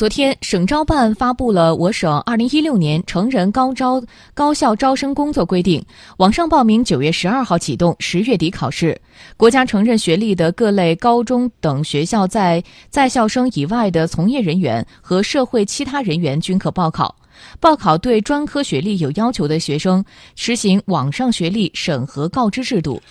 昨天省招办发布了我省二零一六年成人高招高校招生工作规定网上报名九月十二号启动十月底考试。国家承认学历的各类高中等学校在在校生以外的从业人员和社会其他人员均可报考。报考对专科学历有要求的学生实行网上学历审核告知制度。